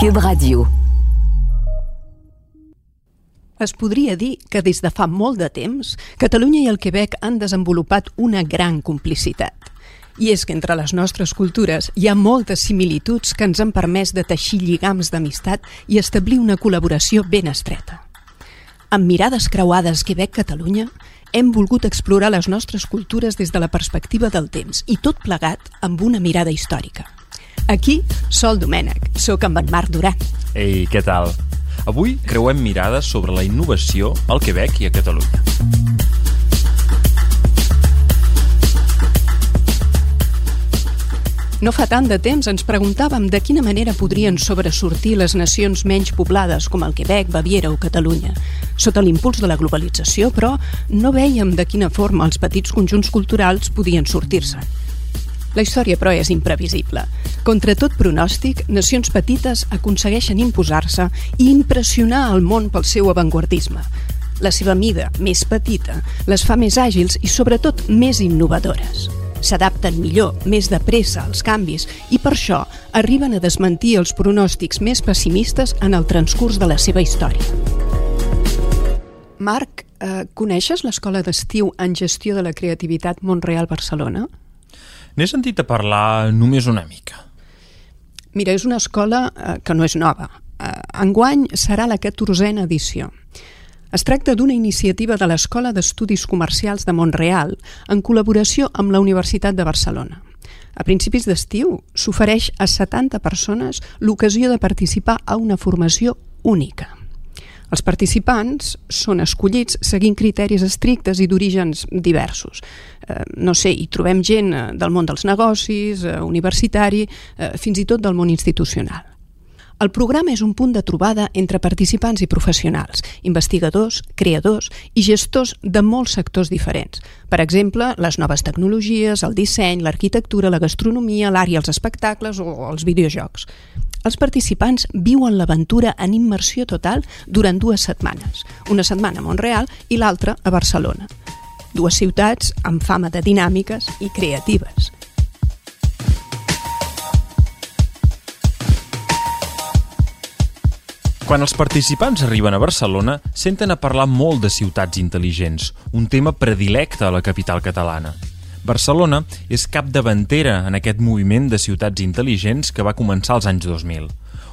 Cube Radio. Es podria dir que des de fa molt de temps Catalunya i el Quebec han desenvolupat una gran complicitat. I és que entre les nostres cultures hi ha moltes similituds que ens han permès de teixir lligams d'amistat i establir una col·laboració ben estreta. Amb mirades creuades Quebec-Catalunya, hem volgut explorar les nostres cultures des de la perspectiva del temps i tot plegat amb una mirada històrica. Aquí, Sol Domènech, sóc amb en Marc Duran. Ei, què tal? Avui creuem mirades sobre la innovació al Quebec i a Catalunya. No fa tant de temps ens preguntàvem de quina manera podrien sobresortir les nacions menys poblades com el Quebec, Baviera o Catalunya. Sota l'impuls de la globalització, però, no veiem de quina forma els petits conjunts culturals podien sortir-se. La història, però, és imprevisible. Contra tot pronòstic, nacions petites aconsegueixen imposar-se i impressionar el món pel seu avantguardisme. La seva mida, més petita, les fa més àgils i, sobretot, més innovadores s'adapten millor, més de pressa als canvis i per això arriben a desmentir els pronòstics més pessimistes en el transcurs de la seva història. Marc, eh, coneixes l'Escola d'Estiu en Gestió de la Creativitat Montreal-Barcelona? N'he sentit a parlar només una mica. Mira, és una escola eh, que no és nova. Eh, enguany serà la 14a edició. Es tracta d'una iniciativa de l'Escola d'Estudis Comercials de Montreal en col·laboració amb la Universitat de Barcelona. A principis d'estiu s'ofereix a 70 persones l'ocasió de participar a una formació única. Els participants són escollits seguint criteris estrictes i d'orígens diversos. Eh, no sé, hi trobem gent eh, del món dels negocis, eh, universitari, eh, fins i tot del món institucional. El programa és un punt de trobada entre participants i professionals, investigadors, creadors i gestors de molts sectors diferents. Per exemple, les noves tecnologies, el disseny, l'arquitectura, la gastronomia, i els espectacles o els videojocs. Els participants viuen l'aventura en immersió total durant dues setmanes, una setmana a Montreal i l'altra a Barcelona. Dues ciutats amb fama de dinàmiques i creatives. Quan els participants arriben a Barcelona, senten a parlar molt de ciutats intel·ligents, un tema predilecte a la capital catalana. Barcelona és capdavantera en aquest moviment de ciutats intel·ligents que va començar als anys 2000.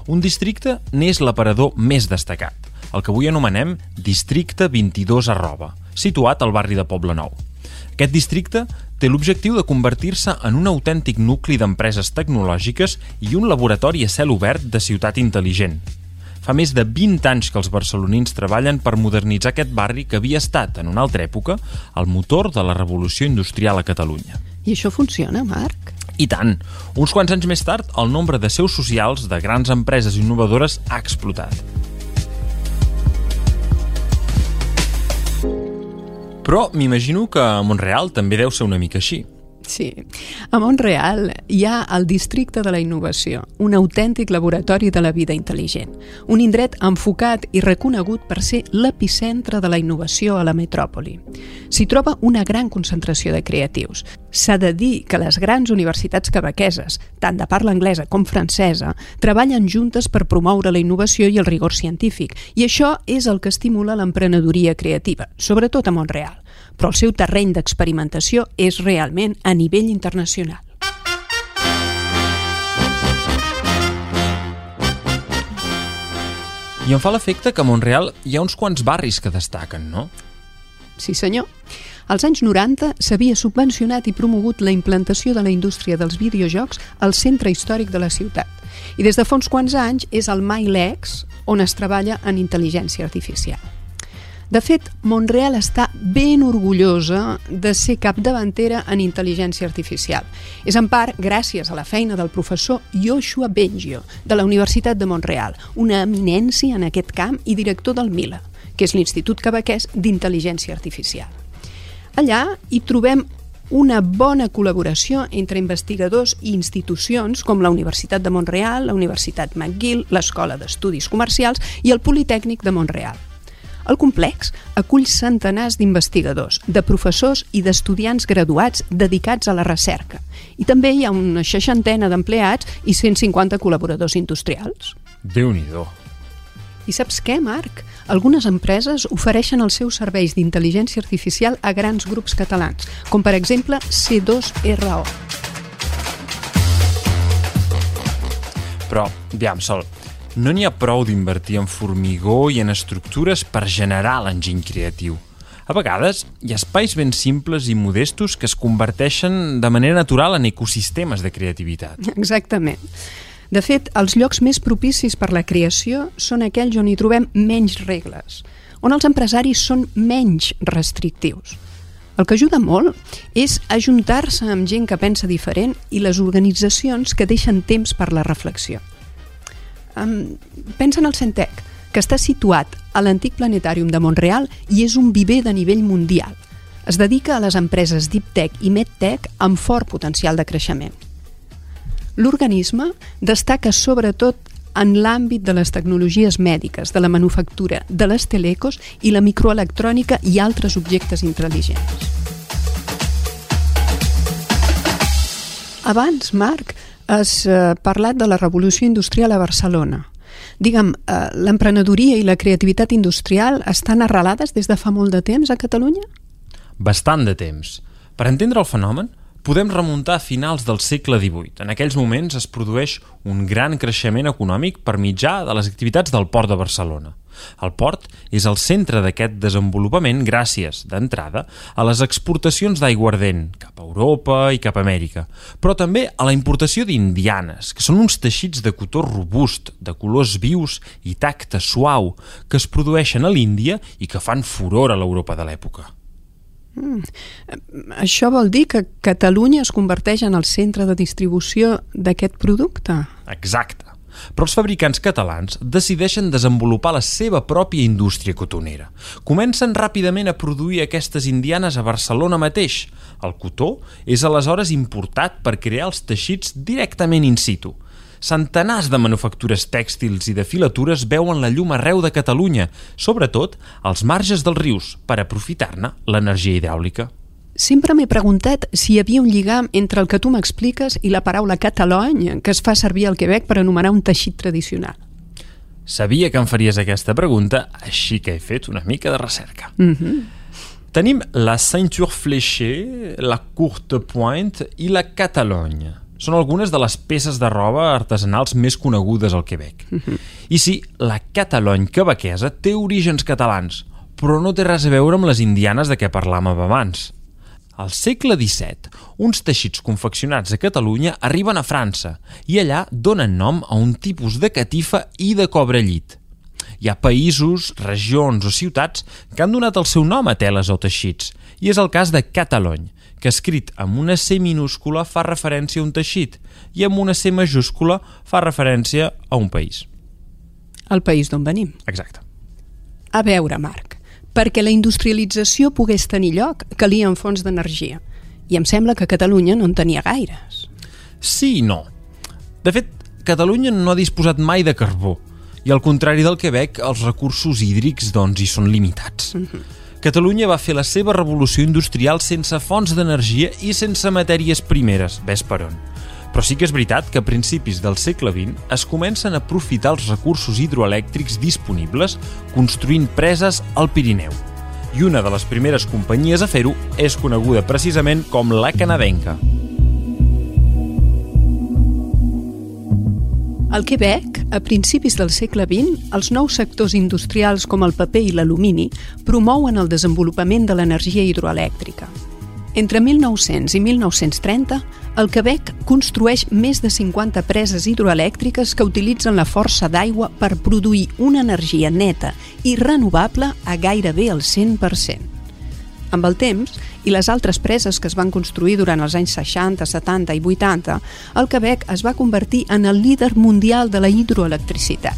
Un districte n'és l'aparador més destacat, el que avui anomenem Districte 22 arroba, situat al barri de Poble Nou. Aquest districte té l'objectiu de convertir-se en un autèntic nucli d'empreses tecnològiques i un laboratori a cel obert de ciutat intel·ligent, Fa més de 20 anys que els barcelonins treballen per modernitzar aquest barri que havia estat, en una altra època, el motor de la revolució industrial a Catalunya. I això funciona, Marc? I tant! Uns quants anys més tard, el nombre de seus socials de grans empreses innovadores ha explotat. Però m'imagino que a Montreal també deu ser una mica així. Sí. A Montreal hi ha el Districte de la Innovació, un autèntic laboratori de la vida intel·ligent, un indret enfocat i reconegut per ser l'epicentre de la innovació a la metròpoli. S'hi troba una gran concentració de creatius. S'ha de dir que les grans universitats quebequeses, tant de parla anglesa com francesa, treballen juntes per promoure la innovació i el rigor científic, i això és el que estimula l'emprenedoria creativa, sobretot a Montreal però el seu terreny d'experimentació és realment a nivell internacional. I em fa l'efecte que a Montreal hi ha uns quants barris que destaquen, no? Sí, senyor. Als anys 90 s'havia subvencionat i promogut la implantació de la indústria dels videojocs al centre històric de la ciutat. I des de fa uns quants anys és el MyLex on es treballa en intel·ligència artificial. De fet, Montreal està ben orgullosa de ser capdavantera en intel·ligència artificial. És en part gràcies a la feina del professor Joshua Bengio, de la Universitat de Montreal, una eminència en aquest camp i director del MILA, que és l'Institut Quebequès d'Intel·ligència Artificial. Allà hi trobem una bona col·laboració entre investigadors i institucions com la Universitat de Montreal, la Universitat McGill, l'Escola d'Estudis Comercials i el Politècnic de Montreal. El complex acull centenars d'investigadors, de professors i d'estudiants graduats dedicats a la recerca. I també hi ha una seixantena d'empleats i 150 col·laboradors industrials. déu nhi I saps què, Marc? Algunes empreses ofereixen els seus serveis d'intel·ligència artificial a grans grups catalans, com per exemple C2RO. Però, aviam, Sol, no n'hi ha prou d'invertir en formigó i en estructures per generar l'enginy creatiu. A vegades hi ha espais ben simples i modestos que es converteixen de manera natural en ecosistemes de creativitat. Exactament. De fet, els llocs més propicis per la creació són aquells on hi trobem menys regles, on els empresaris són menys restrictius. El que ajuda molt és ajuntar-se amb gent que pensa diferent i les organitzacions que deixen temps per la reflexió. Um, pensa en el Centec, que està situat a l'antic planetàrium de Montreal i és un viver de nivell mundial. Es dedica a les empreses Deep Tech i MedTech amb fort potencial de creixement. L'organisme destaca sobretot en l'àmbit de les tecnologies mèdiques, de la manufactura, de les telecos i la microelectrònica i altres objectes intel·ligents. Abans, Marc, has eh, parlat de la revolució industrial a Barcelona digue'm, eh, l'emprenedoria i la creativitat industrial estan arrelades des de fa molt de temps a Catalunya? Bastant de temps. Per entendre el fenomen, podem remuntar a finals del segle XVIII. En aquells moments es produeix un gran creixement econòmic per mitjà de les activitats del port de Barcelona. El port és el centre d'aquest desenvolupament gràcies, d'entrada, a les exportacions d'aiguardent cap a Europa i cap a Amèrica, però també a la importació d'indianes, que són uns teixits de cotó robust, de colors vius i tacte suau, que es produeixen a l'Índia i que fan furor a l'Europa de l'època. Mm. Això vol dir que Catalunya es converteix en el centre de distribució d'aquest producte? Exacte però els fabricants catalans decideixen desenvolupar la seva pròpia indústria cotonera. Comencen ràpidament a produir aquestes indianes a Barcelona mateix. El cotó és aleshores importat per crear els teixits directament in situ. Centenars de manufactures tèxtils i de filatures veuen la llum arreu de Catalunya, sobretot als marges dels rius, per aprofitar-ne l'energia hidràulica. Sempre m'he preguntat si hi havia un lligam entre el que tu m'expliques i la paraula catalony que es fa servir al Quebec per anomenar un teixit tradicional. Sabia que em faries aquesta pregunta, així que he fet una mica de recerca. Mm -hmm. Tenim la ceinture fléchée, la courte pointe i la catalogne. Són algunes de les peces de roba artesanals més conegudes al Quebec. Mm -hmm. I sí, la catalogne quebequesa té orígens catalans, però no té res a veure amb les indianes de què parlàvem abans. Al segle XVII, uns teixits confeccionats a Catalunya arriben a França i allà donen nom a un tipus de catifa i de cobrellit. Hi ha països, regions o ciutats que han donat el seu nom a teles o teixits, i és el cas de Catalony, que escrit amb una C minúscula fa referència a un teixit i amb una C majúscula fa referència a un país. El país d'on venim. Exacte. A veure, Marc, perquè la industrialització pogués tenir lloc, calien fonts d'energia. I em sembla que Catalunya no en tenia gaires. Sí i no. De fet, Catalunya no ha disposat mai de carbó, i al contrari del Quebec, els recursos hídrics doncs, hi són limitats. Mm -hmm. Catalunya va fer la seva revolució industrial sense fonts d'energia i sense matèries primeres, ves per on. Però sí que és veritat que a principis del segle XX es comencen a aprofitar els recursos hidroelèctrics disponibles construint preses al Pirineu. I una de les primeres companyies a fer-ho és coneguda precisament com la canadenca. Al Quebec, a principis del segle XX, els nous sectors industrials com el paper i l'alumini promouen el desenvolupament de l'energia hidroelèctrica. Entre 1900 i 1930, el Quebec construeix més de 50 preses hidroelèctriques que utilitzen la força d'aigua per produir una energia neta i renovable a gairebé el 100%. Amb el temps, i les altres preses que es van construir durant els anys 60, 70 i 80, el Quebec es va convertir en el líder mundial de la hidroelectricitat.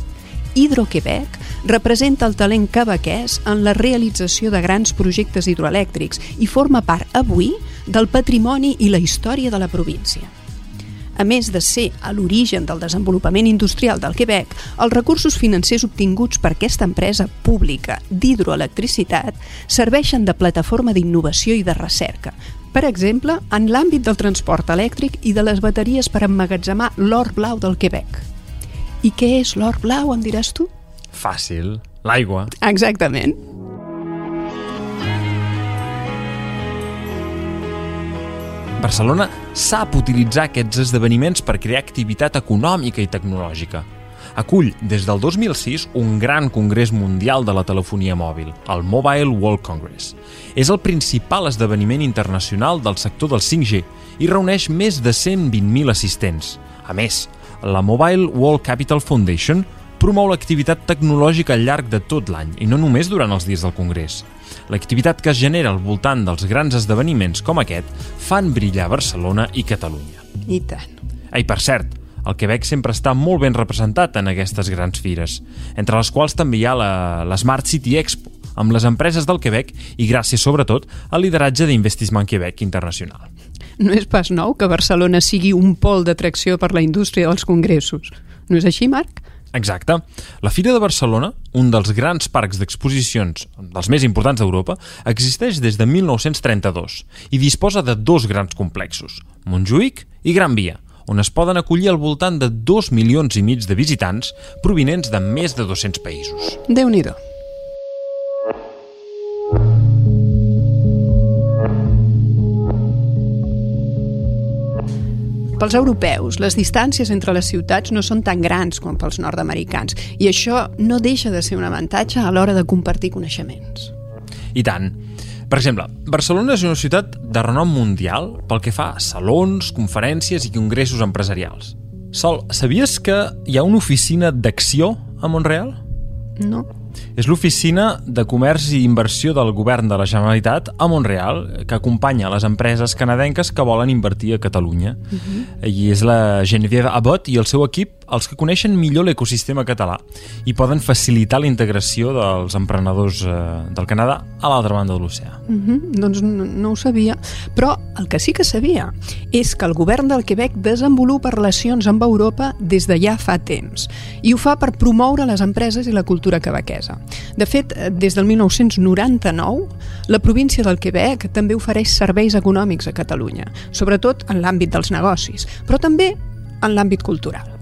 Hidro-Quebec representa el talent quebequès en la realització de grans projectes hidroelèctrics i forma part avui del patrimoni i la història de la província. A més de ser a l'origen del desenvolupament industrial del Quebec, els recursos financers obtinguts per aquesta empresa pública d'hidroelectricitat serveixen de plataforma d'innovació i de recerca, per exemple, en l'àmbit del transport elèctric i de les bateries per emmagatzemar l'or blau del Quebec. I què és l'or blau, em diràs tu? Fàcil. L'aigua. Exactament. Barcelona sap utilitzar aquests esdeveniments per crear activitat econòmica i tecnològica. Acull des del 2006 un gran congrés mundial de la telefonia mòbil, el Mobile World Congress. És el principal esdeveniment internacional del sector del 5G i reuneix més de 120.000 assistents. A més, la Mobile World Capital Foundation promou l'activitat tecnològica al llarg de tot l'any i no només durant els dies del Congrés. L'activitat que es genera al voltant dels grans esdeveniments com aquest fan brillar Barcelona i Catalunya. I tant. Ai, per cert, el Quebec sempre està molt ben representat en aquestes grans fires, entre les quals també hi ha la, la Smart City Expo, amb les empreses del Quebec i gràcies, sobretot, al lideratge d'Investissement Quebec Internacional. No és pas nou que Barcelona sigui un pol d'atracció per la indústria dels congressos. No és així, Marc? Exacte. La Fira de Barcelona, un dels grans parcs d'exposicions, dels més importants d'Europa, existeix des de 1932 i disposa de dos grans complexos, Montjuïc i Gran Via, on es poden acollir al voltant de 2 milions i mig de visitants provinents de més de 200 països. déu nhi Pels europeus, les distàncies entre les ciutats no són tan grans com pels nord-americans i això no deixa de ser un avantatge a l'hora de compartir coneixements. I tant. Per exemple, Barcelona és una ciutat de renom mundial pel que fa a salons, conferències i congressos empresarials. Sol, sabies que hi ha una oficina d'acció a Montreal? No. És l'oficina de comerç i inversió del govern de la Generalitat a Montreal, que acompanya les empreses canadenques que volen invertir a Catalunya. Uh -huh. I és la Geneviève Abbott i el seu equip els que coneixen millor l'ecosistema català i poden facilitar la integració dels emprenedors eh, del Canadà a l'altra banda de l'oceà. Uh -huh. Doncs no, no ho sabia. Però el que sí que sabia és que el govern del Quebec desenvolupa relacions amb Europa des de ja fa temps i ho fa per promoure les empreses i la cultura quebequesa. De fet, des del 1999, la província del Quebec també ofereix serveis econòmics a Catalunya, sobretot en l'àmbit dels negocis, però també en l'àmbit cultural.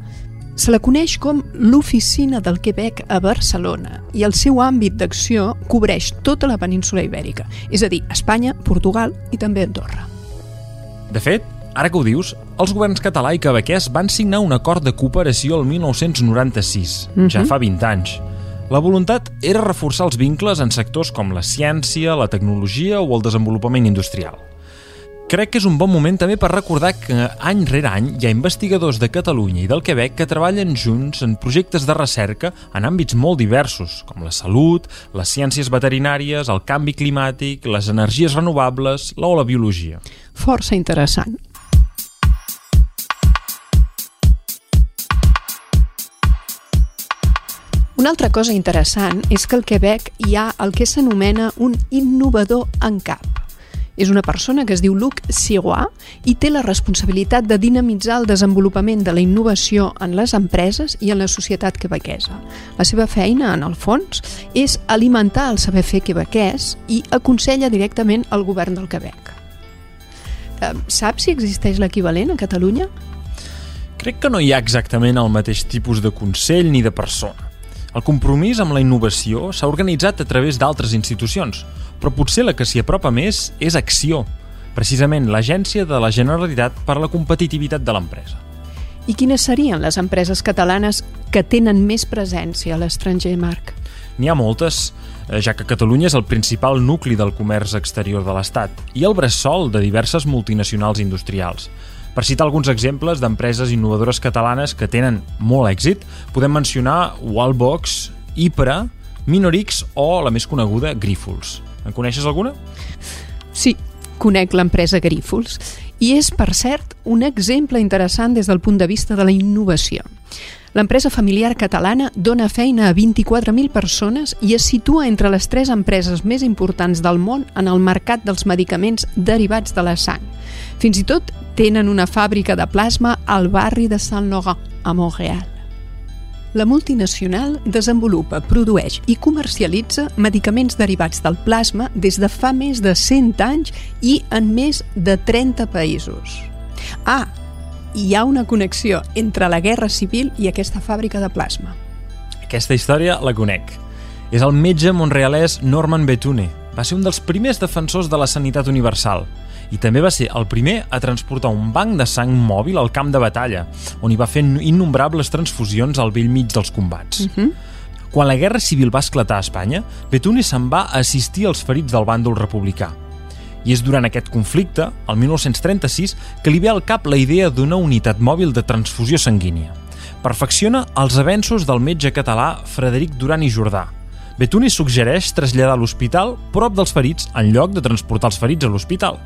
Se la coneix com l'Oficina del Quebec a Barcelona i el seu àmbit d'acció cobreix tota la península ibèrica, és a dir, Espanya, Portugal i també Andorra. De fet, ara que ho dius, els governs català i quebequès van signar un acord de cooperació el 1996, uh -huh. ja fa 20 anys. La voluntat era reforçar els vincles en sectors com la ciència, la tecnologia o el desenvolupament industrial. Crec que és un bon moment també per recordar que any rere any hi ha investigadors de Catalunya i del Quebec que treballen junts en projectes de recerca en àmbits molt diversos, com la salut, les ciències veterinàries, el canvi climàtic, les energies renovables o la biologia. Força interessant. Una altra cosa interessant és que al Quebec hi ha el que s'anomena un innovador en cap és una persona que es diu Luc Sirois i té la responsabilitat de dinamitzar el desenvolupament de la innovació en les empreses i en la societat quebequesa. La seva feina, en el fons, és alimentar el saber fer quebequès i aconsella directament al govern del Quebec. Saps si existeix l'equivalent a Catalunya? Crec que no hi ha exactament el mateix tipus de consell ni de persona. El compromís amb la innovació s'ha organitzat a través d'altres institucions, però potser la que s'hi apropa més és Acció, precisament l'agència de la Generalitat per a la competitivitat de l'empresa. I quines serien les empreses catalanes que tenen més presència a l'estranger, Marc? N'hi ha moltes, eh, ja que Catalunya és el principal nucli del comerç exterior de l'Estat i el bressol de diverses multinacionals industrials. Per citar alguns exemples d'empreses innovadores catalanes que tenen molt èxit, podem mencionar Wallbox, Ipra, Minorix o la més coneguda, Grífols. En coneixes alguna? Sí, conec l'empresa Grífols i és, per cert, un exemple interessant des del punt de vista de la innovació. L'empresa familiar catalana dona feina a 24.000 persones i es situa entre les tres empreses més importants del món en el mercat dels medicaments derivats de la sang. Fins i tot tenen una fàbrica de plasma al barri de Saint-Laurent, a Montreal. La multinacional desenvolupa, produeix i comercialitza medicaments derivats del plasma des de fa més de 100 anys i en més de 30 països. Ah, hi ha una connexió entre la Guerra Civil i aquesta fàbrica de plasma. Aquesta història la conec. És el metge monrealès Norman Betune. Va ser un dels primers defensors de la sanitat universal i també va ser el primer a transportar un banc de sang mòbil al camp de batalla, on hi va fer innombrables transfusions al vell mig dels combats. Uh -huh. Quan la Guerra Civil va esclatar a Espanya, Betune se'n va assistir als ferits del bàndol republicà. I és durant aquest conflicte, el 1936, que li ve al cap la idea d'una unitat mòbil de transfusió sanguínia. Perfecciona els avenços del metge català Frederic Duran i Jordà, Betuni suggereix traslladar l'hospital prop dels ferits en lloc de transportar els ferits a l'hospital.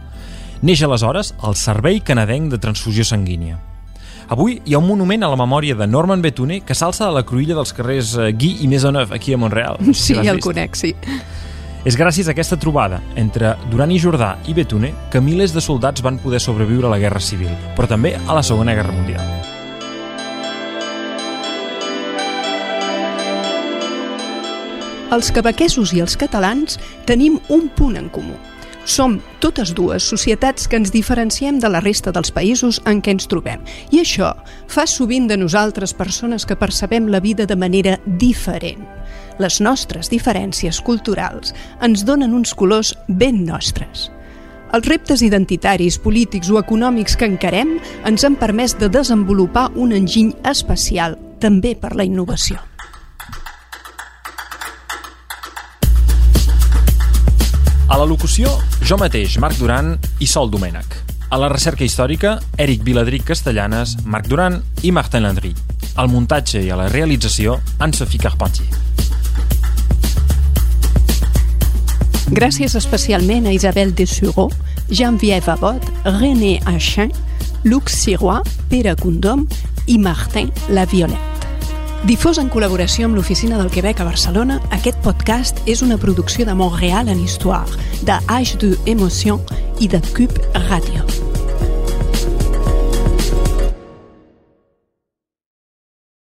Neix aleshores el Servei Canadenc de Transfusió Sanguínia. Avui hi ha un monument a la memòria de Norman Betune que s'alça a la cruïlla dels carrers eh, Guy i Maisonneuve, aquí a Montreal. Sí, si el conec, sí. És gràcies a aquesta trobada entre Duran i Jordà i Betune que milers de soldats van poder sobreviure a la Guerra Civil, però també a la Segona Guerra Mundial. Els quebequesos i els catalans tenim un punt en comú – som totes dues societats que ens diferenciem de la resta dels països en què ens trobem. I això fa sovint de nosaltres persones que percebem la vida de manera diferent. Les nostres diferències culturals ens donen uns colors ben nostres. Els reptes identitaris, polítics o econòmics que encarem ens han permès de desenvolupar un enginy especial també per la innovació. A la locució, jo mateix, Marc Duran i Sol Domènech. A la recerca històrica, Eric Viladric Castellanes, Marc Duran i Martin Landry. Al muntatge i a la realització, Anne-Sophie Carpentier. Gràcies especialment a Isabelle Dessureau, Jean-Viève Abot, René Achin, Luc Sirois, Pere Condom i Martin La Violette. Difós en col·laboració amb l'Oficina del Quebec a Barcelona, aquest podcast és una producció de Montreal en Histoire, de H2 Emotion i de Cube Radio.